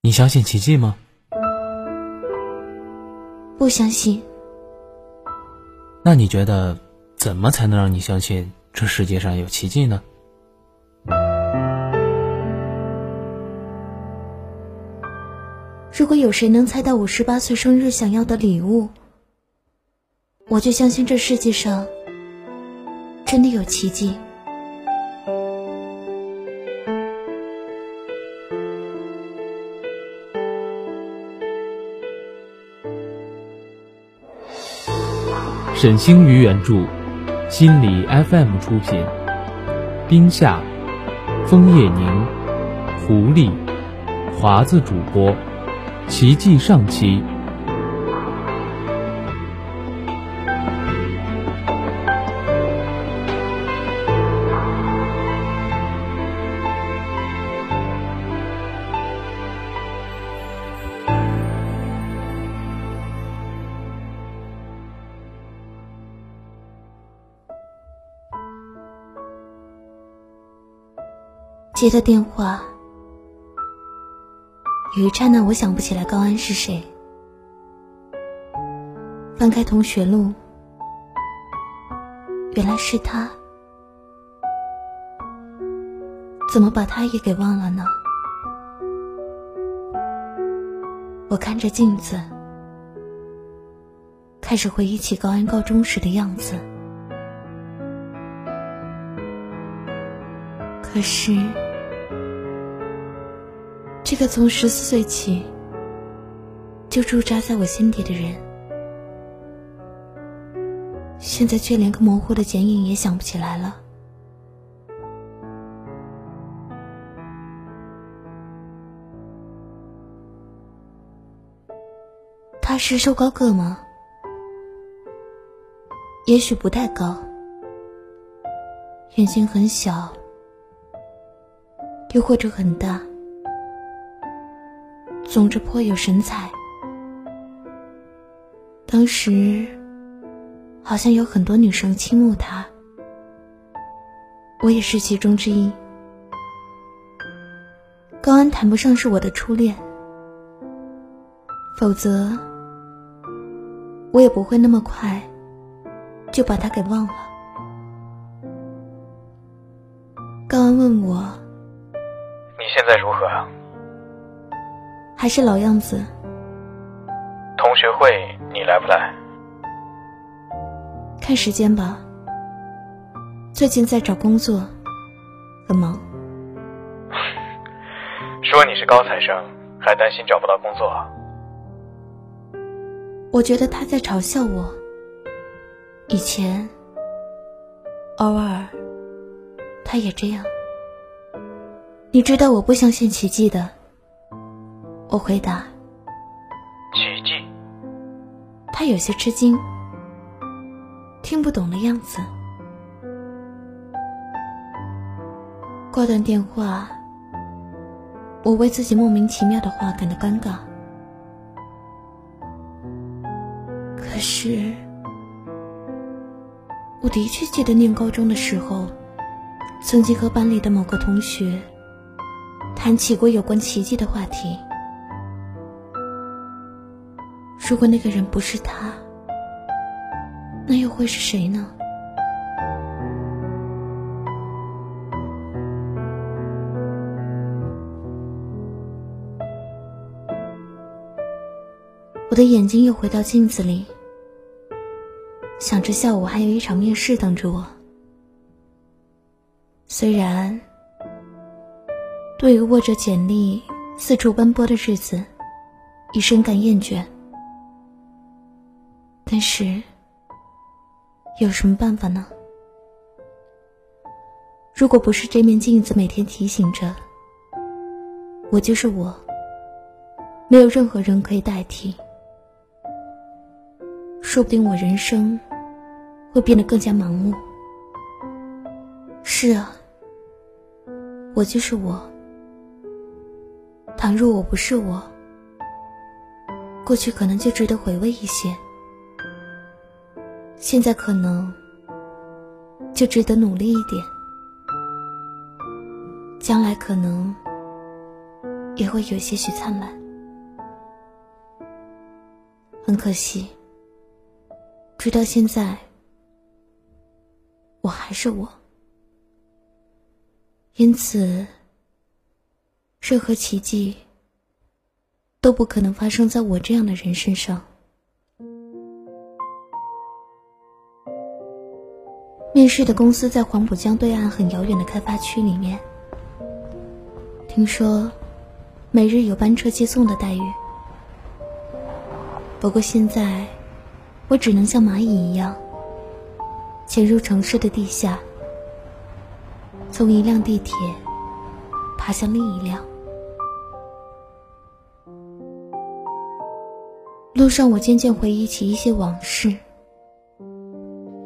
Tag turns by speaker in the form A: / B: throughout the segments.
A: 你相信奇迹吗？
B: 不相信。
A: 那你觉得怎么才能让你相信这世界上有奇迹呢？
B: 如果有谁能猜到我十八岁生日想要的礼物，我就相信这世界上真的有奇迹。
C: 沈星宇原著，心理 FM 出品，冰夏、枫叶宁、狐狸、华子主播，奇迹上期。
B: 接的电话，有一刹那我想不起来高安是谁。翻开同学录，原来是他，怎么把他也给忘了呢？我看着镜子，开始回忆起高安高中时的样子，可是。这个从十四岁起就驻扎在我心底的人，现在却连个模糊的剪影也想不起来了。他是瘦高个吗？也许不太高，眼睛很小，又或者很大。总之颇有神采。当时好像有很多女生倾慕他，我也是其中之一。高安谈不上是我的初恋，否则我也不会那么快就把他给忘了。高安问我：“
A: 你现在如何？”
B: 还是老样子。
A: 同学会你来不来？
B: 看时间吧。最近在找工作，很忙。
A: 说你是高材生，还担心找不到工作？
B: 我觉得他在嘲笑我。以前，偶尔，他也这样。你知道我不相信奇迹的。我回答：“
A: 奇迹。”
B: 他有些吃惊，听不懂的样子。挂断电话，我为自己莫名其妙的话感到尴尬。可是，我的确记得念高中的时候，曾经和班里的某个同学谈起过有关奇迹的话题。如果那个人不是他，那又会是谁呢？我的眼睛又回到镜子里，想着下午还有一场面试等着我。虽然对于握着简历四处奔波的日子已深感厌倦。但是，有什么办法呢？如果不是这面镜子每天提醒着我就是我，没有任何人可以代替，说不定我人生会变得更加盲目。是啊，我就是我。倘若我不是我，过去可能就值得回味一些。现在可能就值得努力一点，将来可能也会有些许灿烂。很可惜，直到现在，我还是我。因此，任何奇迹都不可能发生在我这样的人身上。面试的公司在黄浦江对岸很遥远的开发区里面。听说，每日有班车接送的待遇。不过现在，我只能像蚂蚁一样，潜入城市的地下，从一辆地铁爬向另一辆。路上，我渐渐回忆起一些往事，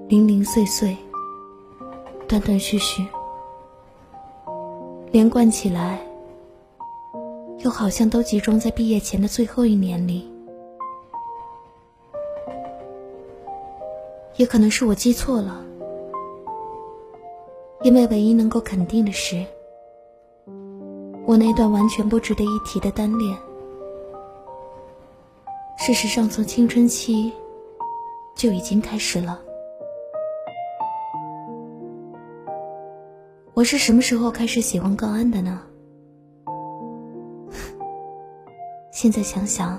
B: 零零碎碎。断断续续，连贯起来，又好像都集中在毕业前的最后一年里。也可能是我记错了，因为唯一能够肯定的是，我那段完全不值得一提的单恋，事实上从青春期就已经开始了。我是什么时候开始喜欢高安的呢？现在想想，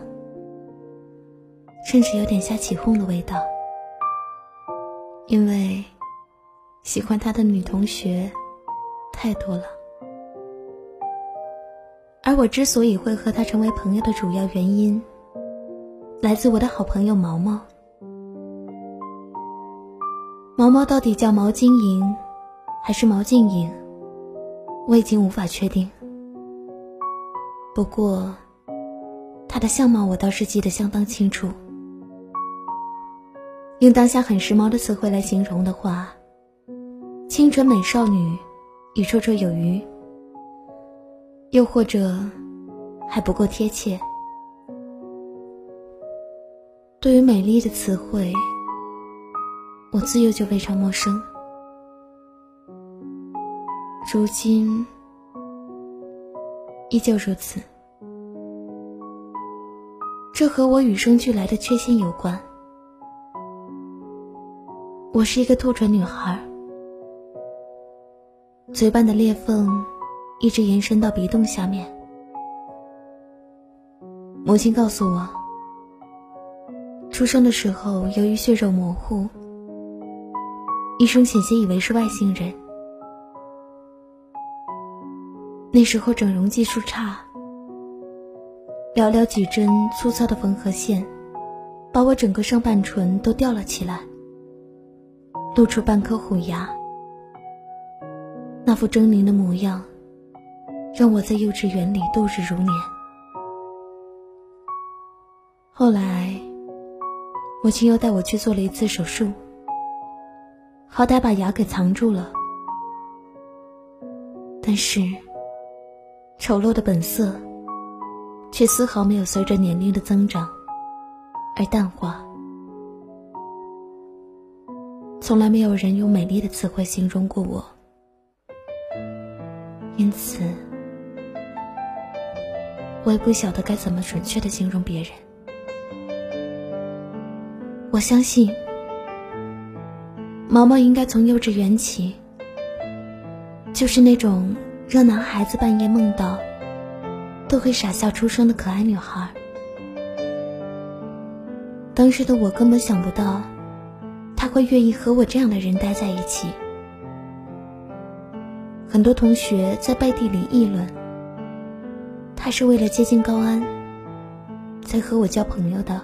B: 甚至有点瞎起哄的味道。因为喜欢他的女同学太多了，而我之所以会和他成为朋友的主要原因，来自我的好朋友毛毛。毛毛到底叫毛晶莹？还是毛静影，我已经无法确定。不过，她的相貌我倒是记得相当清楚。用当下很时髦的词汇来形容的话，清纯美少女，已绰绰有余。又或者，还不够贴切。对于美丽的词汇，我自幼就非常陌生。如今依旧如此，这和我与生俱来的缺陷有关。我是一个兔唇女孩，嘴瓣的裂缝一直延伸到鼻洞下面。母亲告诉我，出生的时候由于血肉模糊，医生险些以为是外星人。那时候整容技术差，寥寥几针粗糙的缝合线，把我整个上半唇都吊了起来，露出半颗虎牙。那副狰狞的模样，让我在幼稚园里度日如年。后来，母亲又带我去做了一次手术，好歹把牙给藏住了，但是。丑陋的本色，却丝毫没有随着年龄的增长而淡化。从来没有人用美丽的词汇形容过我，因此我也不晓得该怎么准确的形容别人。我相信，毛毛应该从幼稚园起，就是那种。让男孩子半夜梦到，都会傻笑出声的可爱女孩。当时的我根本想不到，他会愿意和我这样的人待在一起。很多同学在背地里议论，他是为了接近高安，才和我交朋友的。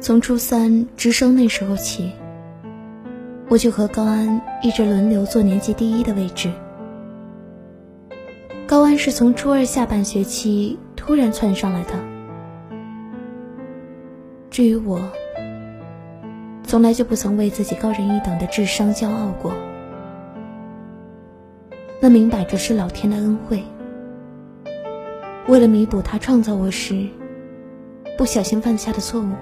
B: 从初三直升那时候起。我就和高安一直轮流坐年级第一的位置。高安是从初二下半学期突然窜上来的。至于我，从来就不曾为自己高人一等的智商骄傲过。那明摆着是老天的恩惠。为了弥补他创造我时不小心犯下的错误，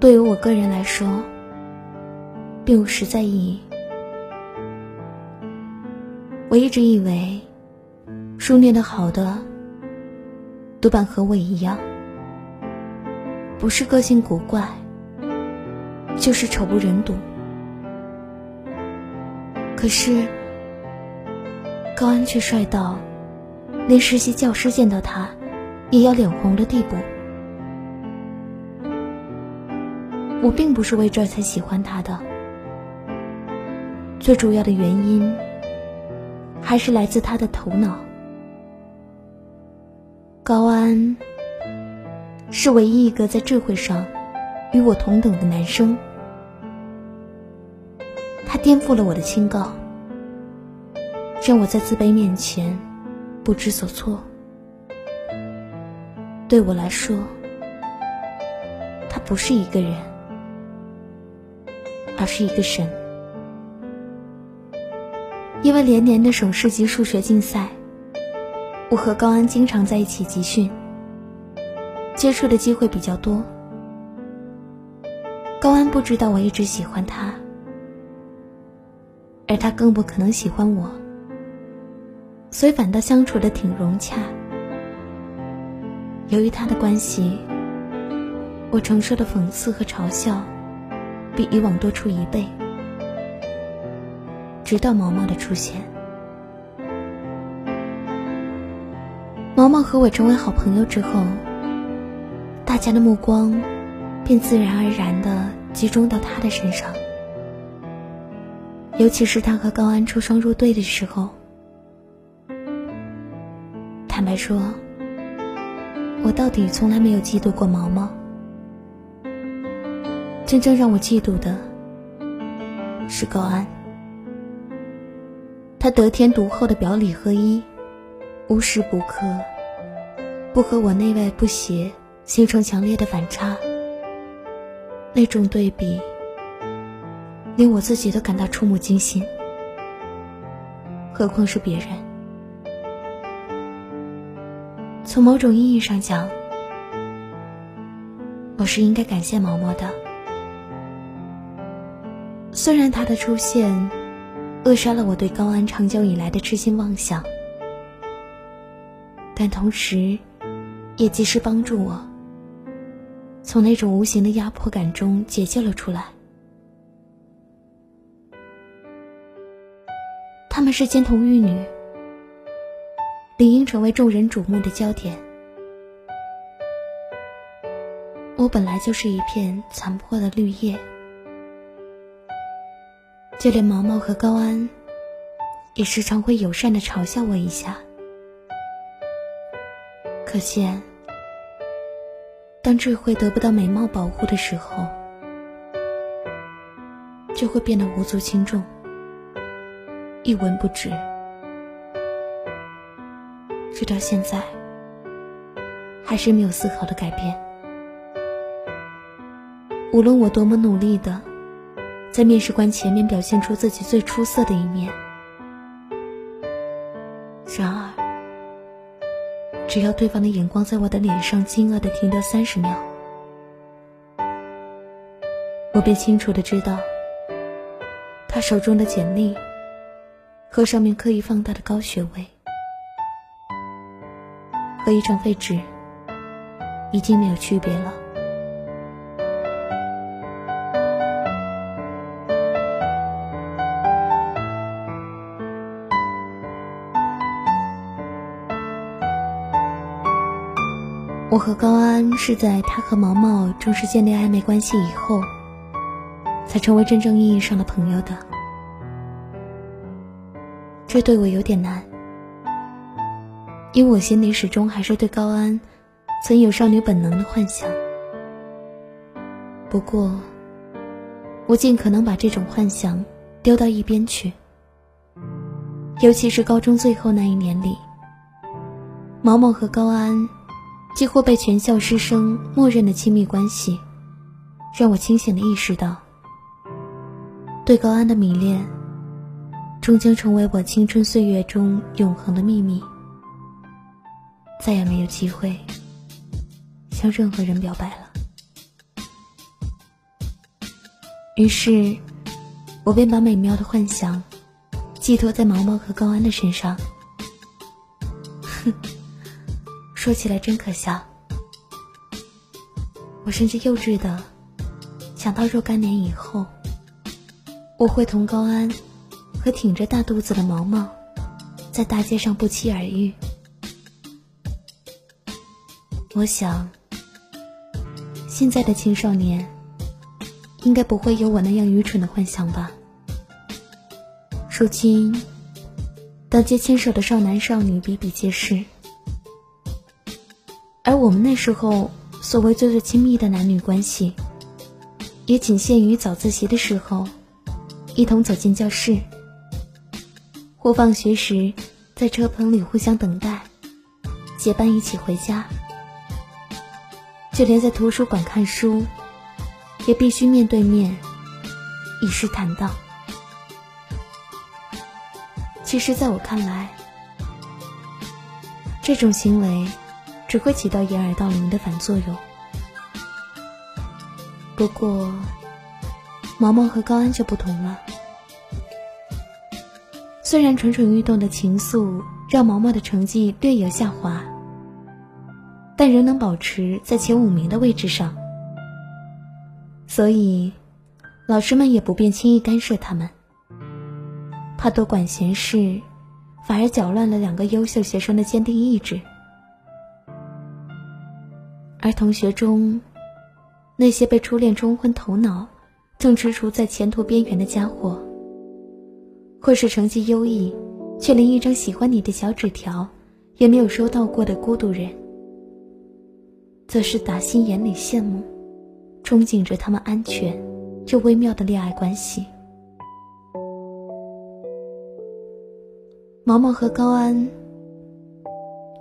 B: 对于我个人来说。并无实在意义。我一直以为，书念得好的多半和我一样，不是个性古怪，就是丑不忍睹。可是，高安却帅到，连实习教师见到他，也要脸红的地步。我并不是为这才喜欢他的，最主要的原因。还是来自他的头脑。高安是唯一一个在智慧上与我同等的男生，他颠覆了我的清高，让我在自卑面前不知所措。对我来说，他不是一个人，而是一个神。因为连年的省市级数学竞赛，我和高安经常在一起集训，接触的机会比较多。高安不知道我一直喜欢他，而他更不可能喜欢我，所以反倒相处的挺融洽。由于他的关系，我承受的讽刺和嘲笑，比以往多出一倍。直到毛毛的出现，毛毛和我成为好朋友之后，大家的目光便自然而然的集中到他的身上。尤其是他和高安出双入对的时候，坦白说，我到底从来没有嫉妒过毛毛。真正让我嫉妒的是高安。他得天独厚的表里合一，无时不刻不和我内外不协形成强烈的反差。那种对比，连我自己都感到触目惊心，何况是别人？从某种意义上讲，我是应该感谢毛毛的。虽然他的出现。扼杀了我对高安长久以来的痴心妄想，但同时，也及时帮助我从那种无形的压迫感中解救了出来。他们是金童玉女，理应成为众人瞩目的焦点。我本来就是一片残破的绿叶。就连毛毛和高安，也时常会友善的嘲笑我一下。可见，当智慧得不到美貌保护的时候，就会变得无足轻重，一文不值。直到现在，还是没有丝毫的改变。无论我多么努力的。在面试官前面表现出自己最出色的一面。然而，只要对方的眼光在我的脸上惊愕的停留三十秒，我便清楚的知道，他手中的简历和上面刻意放大的高学位，和一张废纸已经没有区别了。我和高安是在他和毛毛正式建立暧昧关系以后，才成为真正意义上的朋友的。这对我有点难，因为我心里始终还是对高安曾有少女本能的幻想。不过，我尽可能把这种幻想丢到一边去。尤其是高中最后那一年里，毛毛和高安。几乎被全校师生默认的亲密关系，让我清醒的意识到，对高安的迷恋，终将成为我青春岁月中永恒的秘密，再也没有机会向任何人表白了。于是，我便把美妙的幻想寄托在毛毛和高安的身上。哼，说起来真可笑。我甚至幼稚的想到，若干年以后，我会同高安和挺着大肚子的毛毛在大街上不期而遇。我想，现在的青少年应该不会有我那样愚蠢的幻想吧。如今，当街牵手的少男少女比比皆是，而我们那时候所谓最最亲密的男女关系，也仅限于早自习的时候，一同走进教室，或放学时在车棚里互相等待，结伴一起回家。就连在图书馆看书，也必须面对面，以示坦荡。其实，在我看来，这种行为只会起到掩耳盗铃的反作用。不过，毛毛和高安就不同了。虽然蠢蠢欲动的情愫让毛毛的成绩略有下滑。但仍能保持在前五名的位置上，所以老师们也不便轻易干涉他们，怕多管闲事，反而搅乱了两个优秀学生的坚定意志。而同学中，那些被初恋冲昏头脑，正踟蹰在前途边缘的家伙，或是成绩优异，却连一张喜欢你的小纸条也没有收到过的孤独人。则是打心眼里羡慕、憧憬着他们安全又微妙的恋爱关系。毛毛和高安，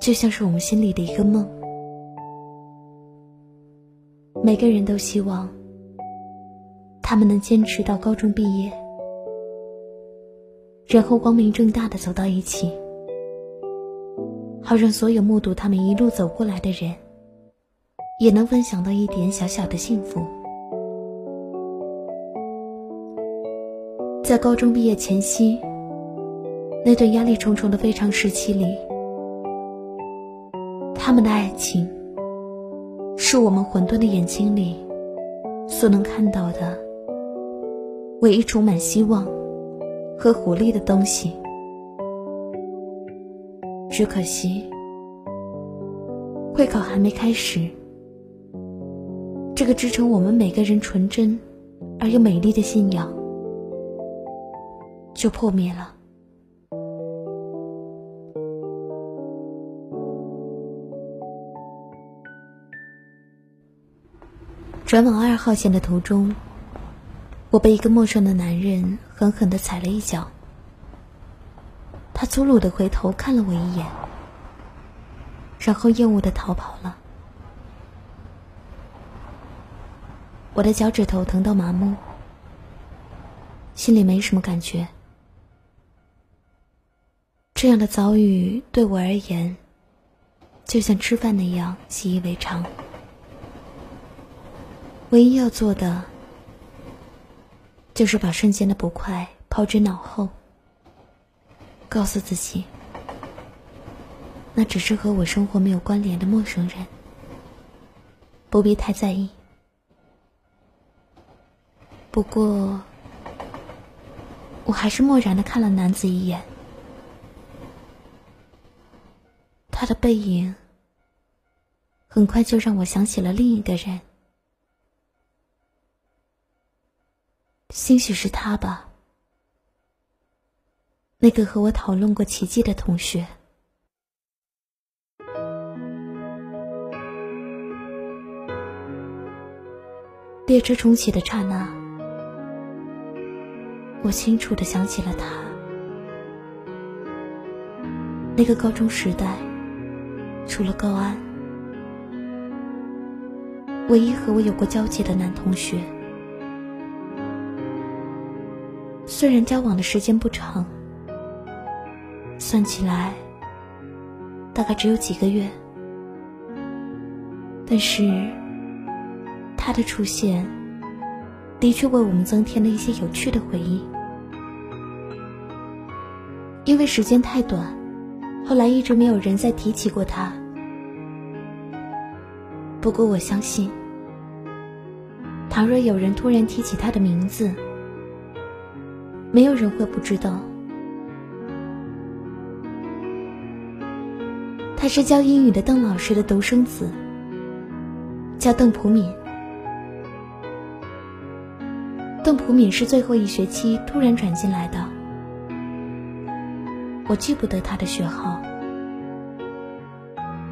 B: 就像是我们心里的一个梦。每个人都希望他们能坚持到高中毕业，然后光明正大的走到一起，好让所有目睹他们一路走过来的人。也能分享到一点小小的幸福。在高中毕业前夕，那段压力重重的非常时期里，他们的爱情，是我们混沌的眼睛里所能看到的唯一充满希望和活力的东西。只可惜，会考还没开始。这个支撑我们每个人纯真而又美丽的信仰，就破灭了。转往二号线的途中，我被一个陌生的男人狠狠的踩了一脚。他粗鲁的回头看了我一眼，然后厌恶的逃跑了。我的脚趾头疼到麻木，心里没什么感觉。这样的遭遇对我而言，就像吃饭那样习以为常。唯一要做的，就是把瞬间的不快抛之脑后，告诉自己，那只是和我生活没有关联的陌生人，不必太在意。不过，我还是漠然的看了男子一眼。他的背影，很快就让我想起了另一个人。兴许是他吧，那个和我讨论过奇迹的同学。列车重启的刹那。我清楚的想起了他，那个高中时代，除了高安，唯一和我有过交集的男同学。虽然交往的时间不长，算起来大概只有几个月，但是他的出现，的确为我们增添了一些有趣的回忆。因为时间太短，后来一直没有人再提起过他。不过我相信，倘若有人突然提起他的名字，没有人会不知道。他是教英语的邓老师的独生子，叫邓普敏。邓普敏是最后一学期突然转进来的，我记不得他的学号，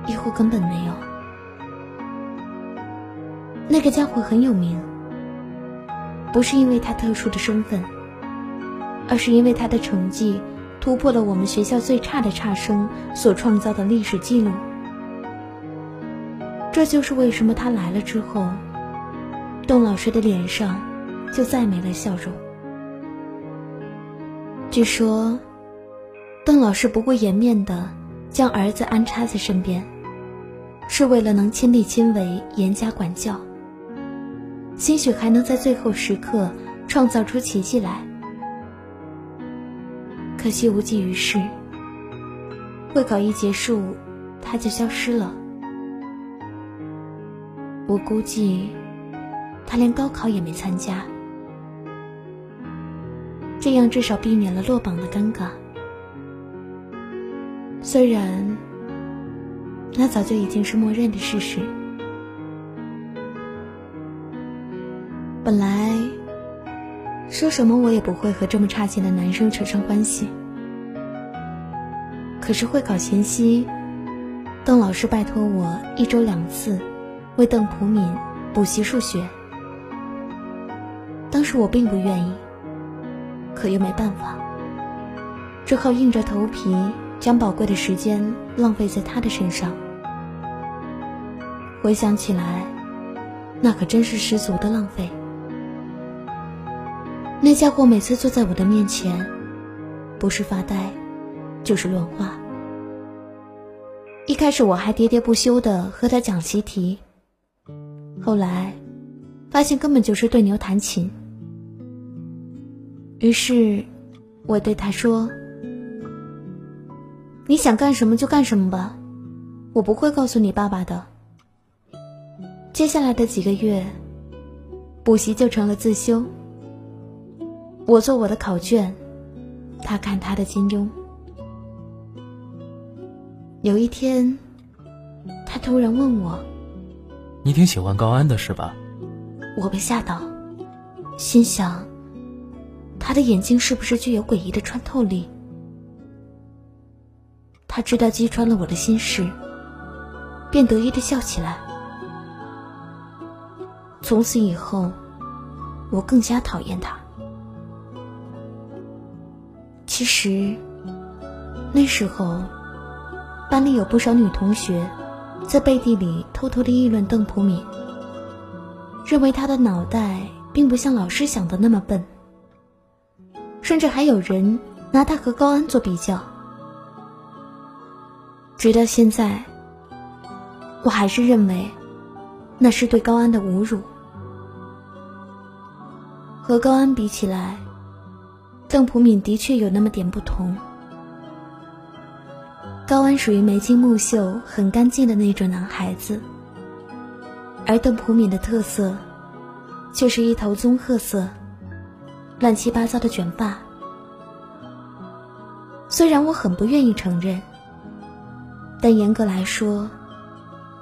B: 几乎根本没有。那个家伙很有名，不是因为他特殊的身份，而是因为他的成绩。突破了我们学校最差的差生所创造的历史记录。这就是为什么他来了之后，邓老师的脸上就再没了笑容。据说，邓老师不顾颜面的将儿子安插在身边，是为了能亲力亲为、严加管教，兴许还能在最后时刻创造出奇迹来。可惜无济于事。会考一结束，他就消失了。我估计，他连高考也没参加。这样至少避免了落榜的尴尬。虽然，那早就已经是默认的事实。本来。说什么我也不会和这么差劲的男生扯上关系。可是会考前夕，邓老师拜托我一周两次为邓普敏补习数学。当时我并不愿意，可又没办法，只好硬着头皮将宝贵的时间浪费在他的身上。回想起来，那可真是十足的浪费。那家伙每次坐在我的面前，不是发呆，就是乱画。一开始我还喋喋不休的和他讲习题，后来发现根本就是对牛弹琴。于是，我对他说：“你想干什么就干什么吧，我不会告诉你爸爸的。”接下来的几个月，补习就成了自修。我做我的考卷，他看他的金庸。有一天，他突然问我：“
A: 你挺喜欢高安的是吧？”
B: 我被吓到，心想：他的眼睛是不是具有诡异的穿透力？他知道击穿了我的心事，便得意的笑起来。从此以后，我更加讨厌他。其实，那时候，班里有不少女同学，在背地里偷偷的议论邓普敏，认为他的脑袋并不像老师想的那么笨，甚至还有人拿他和高安做比较。直到现在，我还是认为，那是对高安的侮辱。和高安比起来。邓普敏的确有那么点不同。高安属于眉清目秀、很干净的那种男孩子，而邓普敏的特色，却是一头棕褐色、乱七八糟的卷发。虽然我很不愿意承认，但严格来说，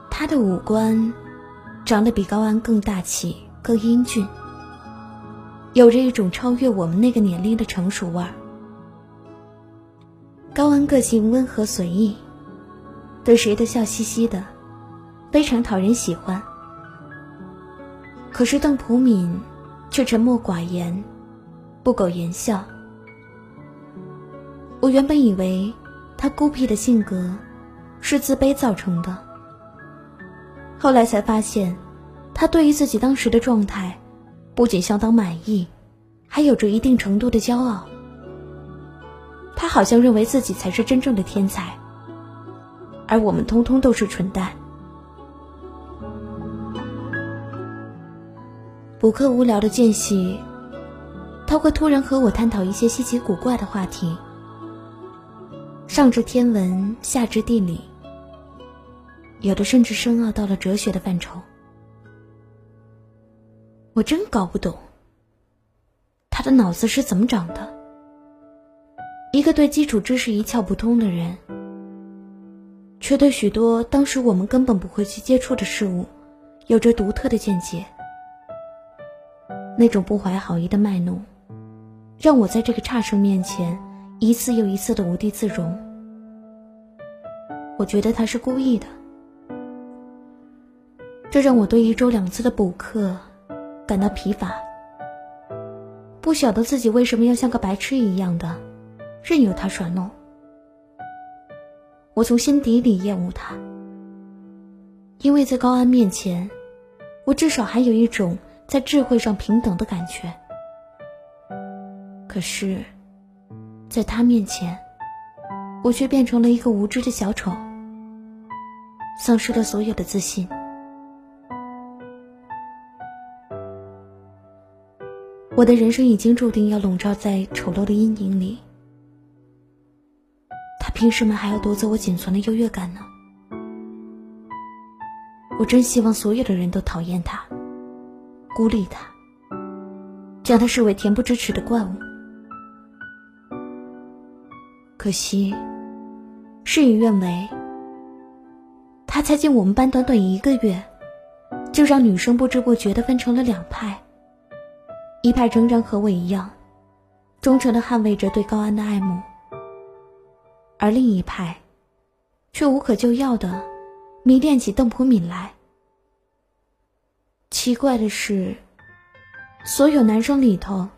B: 他的五官长得比高安更大气、更英俊。有着一种超越我们那个年龄的成熟味儿。高安个性温和随意，对谁都笑嘻嘻的，非常讨人喜欢。可是邓普敏却沉默寡言，不苟言笑。我原本以为他孤僻的性格是自卑造成的，后来才发现，他对于自己当时的状态。不仅相当满意，还有着一定程度的骄傲。他好像认为自己才是真正的天才，而我们通通都是蠢蛋。补课无聊的间隙，他会突然和我探讨一些稀奇古怪的话题，上至天文，下至地理，有的甚至深奥到了哲学的范畴。我真搞不懂，他的脑子是怎么长的？一个对基础知识一窍不通的人，却对许多当时我们根本不会去接触的事物，有着独特的见解。那种不怀好意的卖弄，让我在这个差生面前一次又一次的无地自容。我觉得他是故意的，这让我对一周两次的补课。感到疲乏，不晓得自己为什么要像个白痴一样的任由他耍弄。我从心底里厌恶他，因为在高安面前，我至少还有一种在智慧上平等的感觉。可是，在他面前，我却变成了一个无知的小丑，丧失了所有的自信。我的人生已经注定要笼罩在丑陋的阴影里，他凭什么还要夺走我仅存的优越感呢？我真希望所有的人都讨厌他，孤立他，将他视为恬不知耻的怪物。可惜，事与愿违，他才进我们班短短一个月，就让女生不知不觉的分成了两派。一派仍然和我一样，忠诚的捍卫着对高安的爱慕，而另一派，却无可救药的迷恋起邓普敏来。奇怪的是，所有男生里头，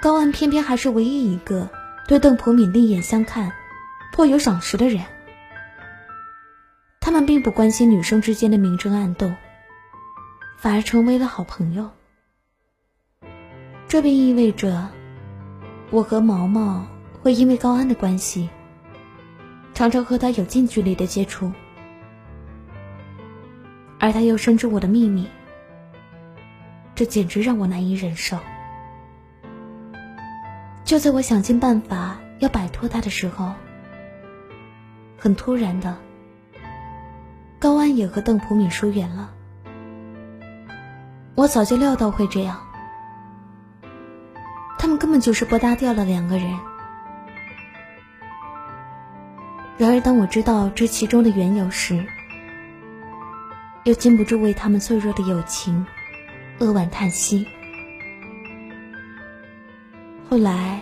B: 高安偏偏还是唯一一个对邓普敏另眼相看、颇有赏识的人。他们并不关心女生之间的明争暗斗，反而成为了好朋友。这便意味着，我和毛毛会因为高安的关系，常常和他有近距离的接触，而他又深知我的秘密，这简直让我难以忍受。就在我想尽办法要摆脱他的时候，很突然的，高安也和邓普敏疏远了。我早就料到会这样。根本就是不搭调的两个人。然而，当我知道这其中的缘由时，又禁不住为他们脆弱的友情扼腕叹息。后来，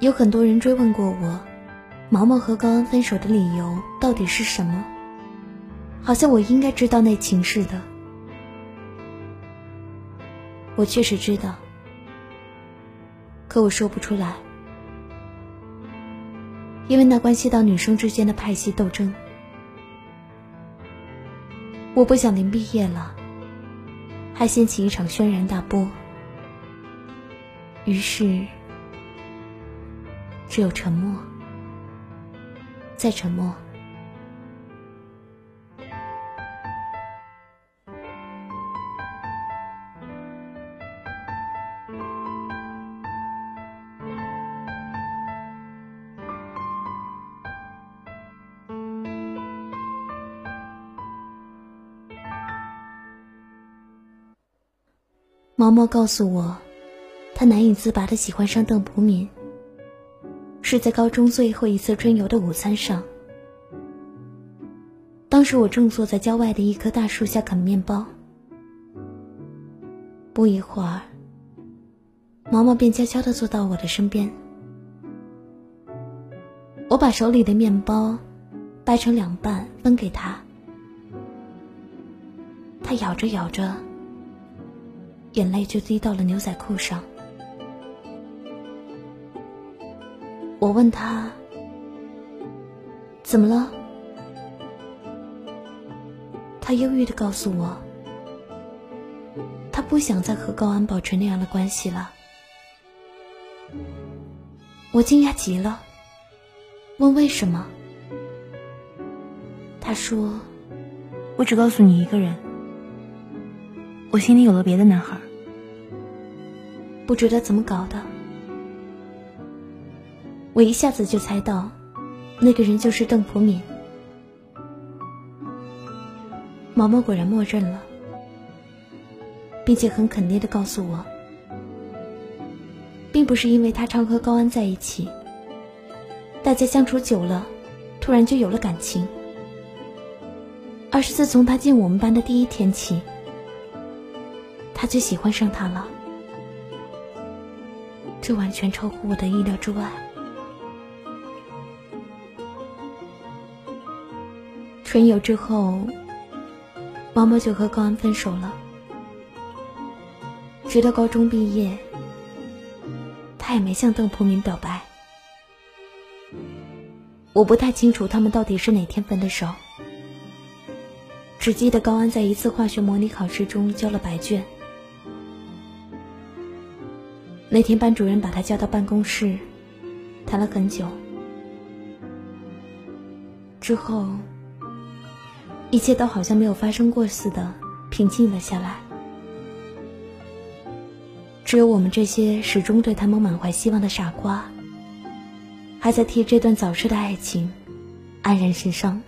B: 有很多人追问过我，毛毛和高安分手的理由到底是什么？好像我应该知道内情似的。我确实知道。可我说不出来，因为那关系到女生之间的派系斗争。我不想临毕业了，还掀起一场轩然大波。于是，只有沉默，再沉默。毛毛告诉我，他难以自拔的喜欢上邓普敏，是在高中最后一次春游的午餐上。当时我正坐在郊外的一棵大树下啃面包，不一会儿，毛毛便悄悄的坐到我的身边。我把手里的面包掰成两半分给他，他咬着咬着。眼泪就滴到了牛仔裤上。我问他：“怎么了？”他忧郁的告诉我：“他不想再和高安保持那样的关系了。”我惊讶极了，问为什么？他说：“
D: 我只告诉你一个人，我心里有了别的男孩。”
B: 不知道怎么搞的，我一下子就猜到那个人就是邓普敏。毛毛果然默认了，并且很肯定的告诉我，并不是因为他常和高安在一起，大家相处久了，突然就有了感情，而是自从他进我们班的第一天起，他就喜欢上他了。这完全超乎我的意料之外。春游之后。毛毛就和高安分手了，直到高中毕业，他也没向邓普明表白。我不太清楚他们到底是哪天分的手，只记得高安在一次化学模拟考试中交了白卷。那天班主任把他叫到办公室，谈了很久，之后。一切都好像没有发生过似的，平静了下来。只有我们这些始终对他们满怀希望的傻瓜，还在替这段早逝的爱情黯然神伤。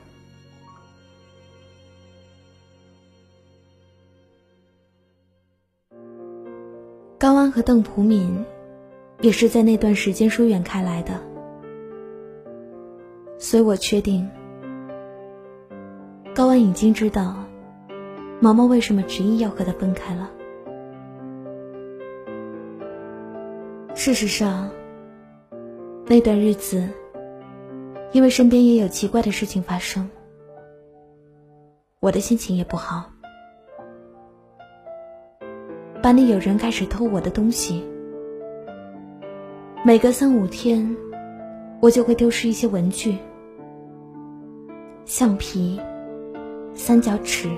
B: 和邓普敏，也是在那段时间疏远开来的，所以我确定。高安已经知道，毛毛为什么执意要和他分开了。事实上，那段日子，因为身边也有奇怪的事情发生，我的心情也不好。班里有人开始偷我的东西，每隔三五天，我就会丢失一些文具、橡皮。三角尺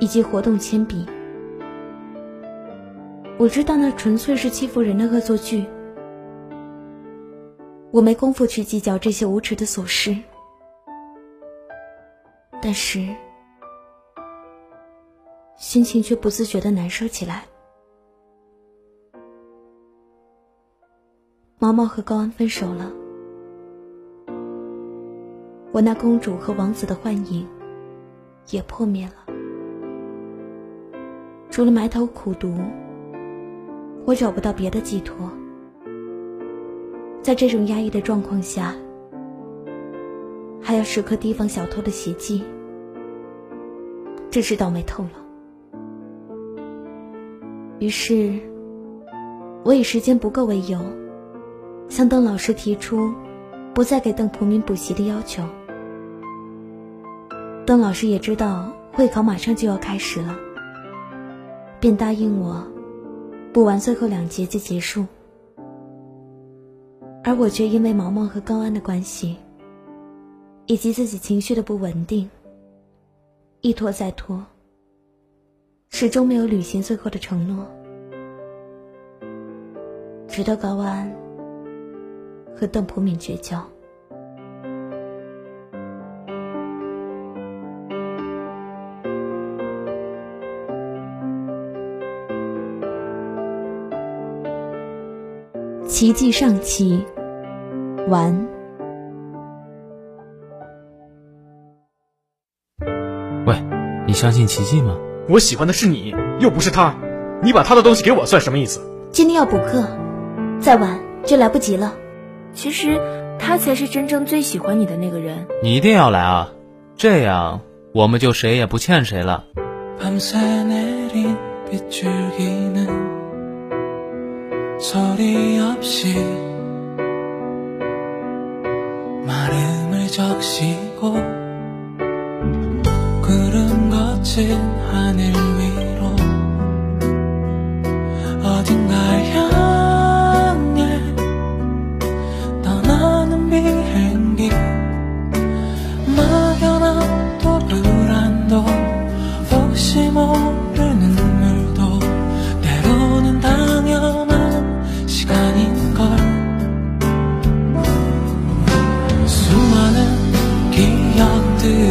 B: 以及活动铅笔，我知道那纯粹是欺负人的恶作剧。我没工夫去计较这些无耻的琐事，但是心情却不自觉的难受起来。毛毛和高安分手了。我那公主和王子的幻影也破灭了。除了埋头苦读，我找不到别的寄托。在这种压抑的状况下，还要时刻提防小偷的袭击，真是倒霉透了。于是，我以时间不够为由，向邓老师提出不再给邓普敏补习的要求。邓老师也知道会考马上就要开始了，便答应我，补完最后两节就结束。而我却因为毛毛和高安的关系，以及自己情绪的不稳定，一拖再拖，始终没有履行最后的承诺。直到高安和邓普敏绝交。奇迹上期完。
A: 喂，你相信奇迹吗？
E: 我喜欢的是你，又不是他。你把他的东西给我，算什么意思？
B: 今天要补课，再晚就来不及了。
D: 其实他才是真正最喜欢你的那个人。
A: 你一定要来啊，这样我们就谁也不欠谁了。 펼쳐진 하늘 위로 어딘가 향해 떠나는 비행기 막연함도 불안도 혹시 모르는 눈물도 때로는 당연한 시간인걸. 수많은 기억들